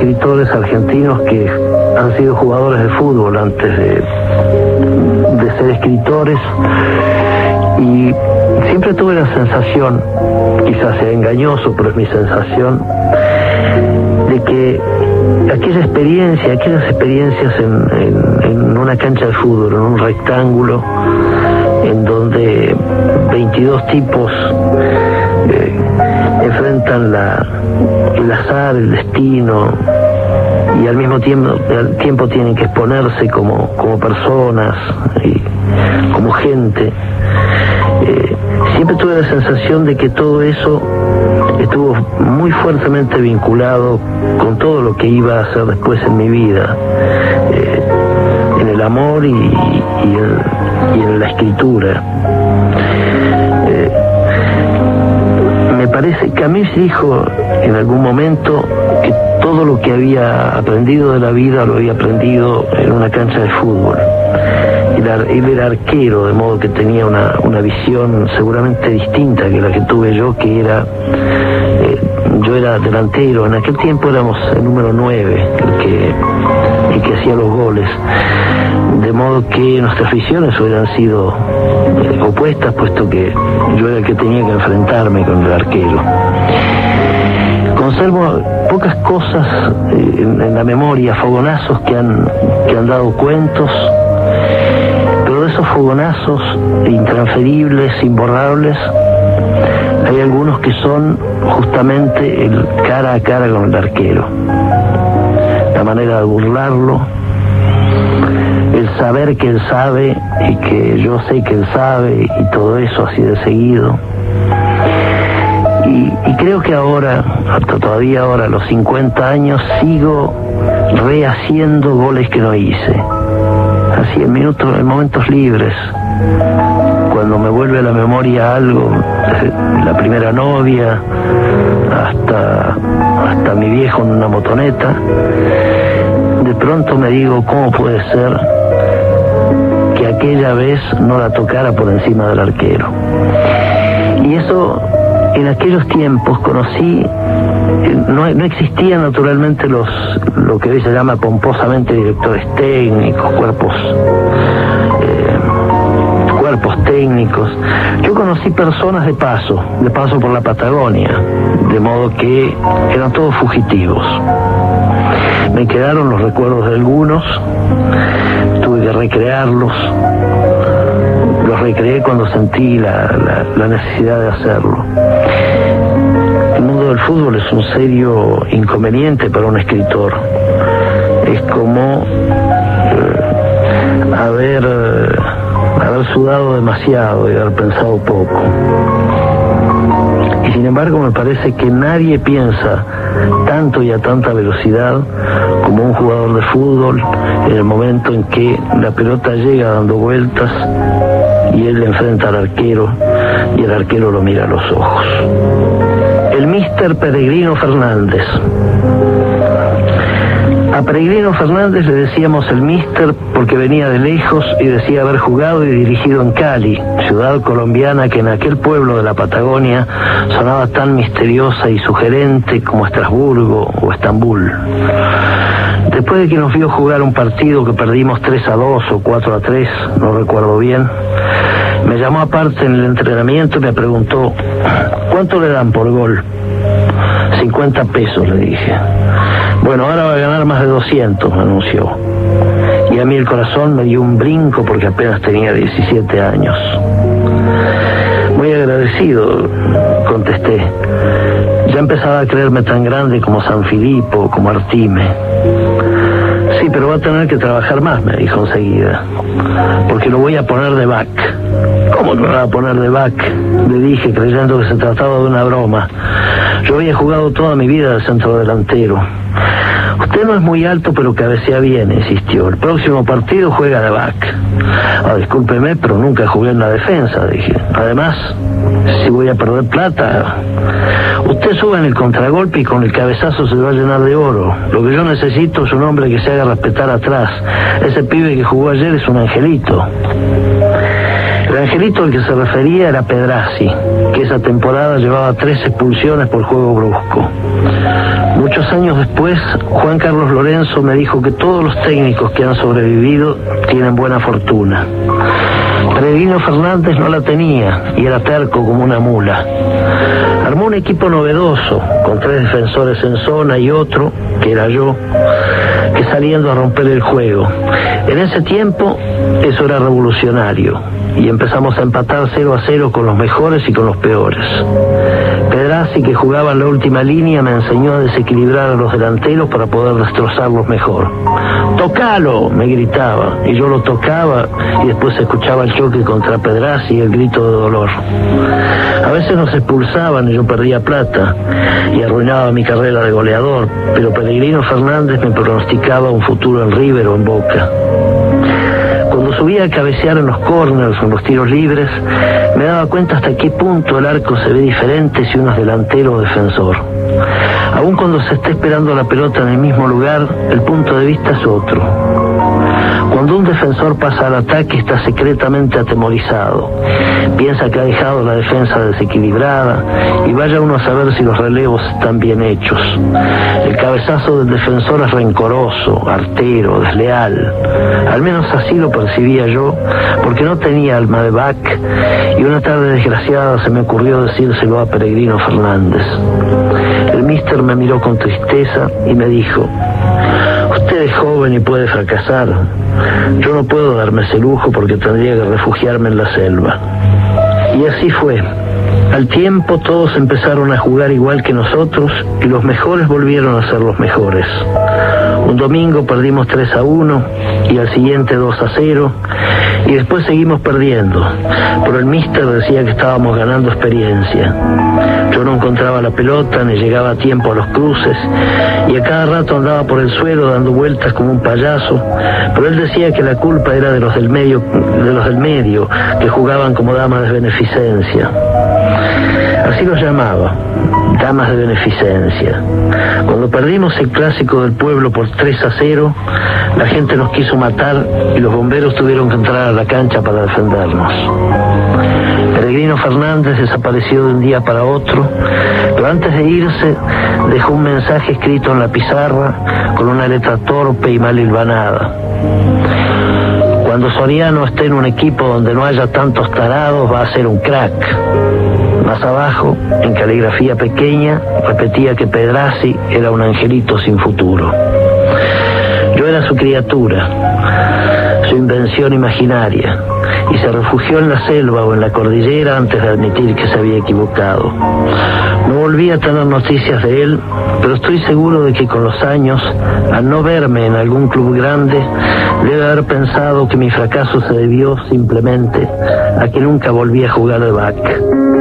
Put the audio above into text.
escritores argentinos que han sido jugadores de fútbol antes de, ser escritores. Y siempre tuve la sensación, quizás sea engañoso, pero es mi sensación, de que aquella experiencia, aquellas experiencias en, en una cancha de fútbol, en un rectángulo, en donde 22 tipos eh, enfrentan la, el azar, el destino, y al mismo tiempo, tienen que exponerse como, como personas y como gente. Eh, siempre tuve la sensación de que todo eso estuvo muy fuertemente vinculado con todo lo que iba a hacer después en mi vida, eh, en el amor y, y en la escritura. Parece, Camus dijo en algún momento que todo lo que había aprendido de la vida lo había aprendido en una cancha de fútbol. Él era arquero, de modo que tenía una, una visión seguramente distinta que la que tuve yo, que era, yo era delantero, en aquel tiempo éramos el número 9, el que, el que hacía los goles, de modo que nuestras visiones hubieran sido eh, opuestas, puesto que yo era el que tenía que enfrentarme con el arquero. Conservo pocas cosas eh, en, la memoria, fogonazos que han, que han dado cuentos, pero de esos fogonazos intransferibles, imborrables, son justamente el cara a cara con el arquero. La manera de burlarlo, el saber que él sabe y que yo sé que él sabe y todo eso así de seguido. Y, y, creo que ahora, hasta todavía ahora, a los 50 años, sigo rehaciendo goles que no hice. Así en minutos, en momentos libres, cuando me vuelve a la memoria algo, la primera novia hasta, hasta mi viejo en una motoneta, de pronto me digo, ¿cómo puede ser que aquella vez no la tocara por encima del arquero? Y eso en aquellos tiempos conocí, no, no existían naturalmente los, lo que hoy se llama pomposamente directores técnicos, cuerpos, eh, cuerpos técnicos. Yo conocí personas de paso, de paso por la Patagonia, de modo que eran todos fugitivos. Me quedaron los recuerdos de algunos, tuve que recrearlos, los recreé cuando sentí la, necesidad de hacerlo. El mundo del fútbol es un serio inconveniente para un escritor. Es como eh, haber, eh, haber sudado demasiado y haber pensado poco. Y sin embargo me parece que nadie piensa tanto y a tanta velocidad como un jugador de fútbol en el momento en que la pelota llega dando vueltas y él le enfrenta al arquero y el arquero lo mira a los ojos. El mister Peregrino Fernández. A Peregrino Fernández le decíamos el mister porque venía de lejos y decía haber jugado y dirigido en Cali, ciudad colombiana que en aquel pueblo de la Patagonia sonaba tan misteriosa y sugerente como Estrasburgo o Estambul. Después de que nos vio jugar un partido que perdimos 3 a 2 o 4 a 3, no recuerdo bien, me llamó aparte en el entrenamiento y me preguntó, ¿cuánto le dan por gol? 50 pesos, le dije. Bueno, ahora va a ganar más de 200, me anunció. Y a mí el corazón me dio un brinco porque apenas tenía 17 años. Muy agradecido, contesté. Ya empezaba a creerme tan grande como San Filipo, como Artime. Sí, pero va a tener que trabajar más, me dijo enseguida. Porque lo voy a poner de back. ¿Cómo lo va a poner de back? Le dije, creyendo que se trataba de una broma. Yo había jugado toda mi vida de centro delantero. Usted no es muy alto, pero cabecea bien, insistió. El próximo partido juega de back. Ah, discúlpeme, pero nunca jugué en la defensa, dije. Además, si voy a perder plata, usted sube en el contragolpe y con el cabezazo se va a llenar de oro. Lo que yo necesito es un hombre que se haga respetar atrás. Ese pibe que jugó ayer es un angelito. El angelito al que se refería era Pedrazi, que esa temporada llevaba tres expulsiones por juego brusco. Muchos años después, Juan Carlos Lorenzo me dijo que todos los técnicos que han sobrevivido tienen buena fortuna. Peregrino Fernández no la tenía y era terco como una mula. Armó un equipo novedoso, con tres defensores en zona y otro, que era yo, que saliendo a romper el juego. En ese tiempo eso era revolucionario y empezamos a empatar 0 a 0 con los mejores y con los peores. Pedrazi, que jugaba la última línea, me enseñó a desequilibrar a los delanteros para poder destrozarlos mejor. ¡Tocalo! me gritaba, y yo lo tocaba y después escuchaba el choque contra Pedrazi y el grito de dolor. A veces nos expulsaban y yo perdía plata y arruinaba mi carrera de goleador, pero Peregrino Fernández me pronosticaba un futuro en River o en Boca. Subía a cabecear en los corners o en los tiros libres, me daba cuenta hasta qué punto el arco se ve diferente si uno es delantero o defensor. Aun cuando se esté esperando la pelota en el mismo lugar, el punto de vista es otro. Cuando un defensor pasa al ataque está secretamente atemorizado. Piensa que ha dejado la defensa desequilibrada y vaya uno a saber si los relevos están bien hechos. El cabezazo del defensor es rencoroso, artero, desleal. Al menos así lo percibía yo, porque no tenía alma de back y una tarde desgraciada se me ocurrió decírselo a Peregrino Fernández. El mister me miró con tristeza y me dijo, usted es joven y puede fracasar. Yo no puedo darme ese lujo porque tendría que refugiarme en la selva. Y así fue. Al tiempo todos empezaron a jugar igual que nosotros y los mejores volvieron a ser los mejores. Un domingo perdimos 3 a 1 y al siguiente 2 a 0 y después seguimos perdiendo. Pero el mister decía que estábamos ganando experiencia. Yo no encontraba la pelota ni llegaba a tiempo a los cruces y a cada rato andaba por el suelo dando vueltas como un payaso, pero él decía que la culpa era de los del medio, de los del medio, que jugaban como damas de beneficencia. Así los llamaba, damas de beneficencia. Cuando perdimos el clásico del pueblo por 3 a 0, la gente nos quiso matar y los bomberos tuvieron que entrar a la cancha para defendernos. Peregrino Fernández desapareció de un día para otro, pero antes de irse dejó un mensaje escrito en la pizarra con una letra torpe y mal hilvanada. Cuando Soriano esté en un equipo donde no haya tantos tarados, va a ser un crack. Más abajo, en caligrafía pequeña, repetía que Pedrazi era un angelito sin futuro. Yo era su criatura, su invención imaginaria, y se refugió en la selva o en la cordillera antes de admitir que se había equivocado. No volví a tener noticias de él, pero estoy seguro de que con los años, al no verme en algún club grande, debe haber pensado que mi fracaso se debió simplemente a que nunca volví a jugar de back.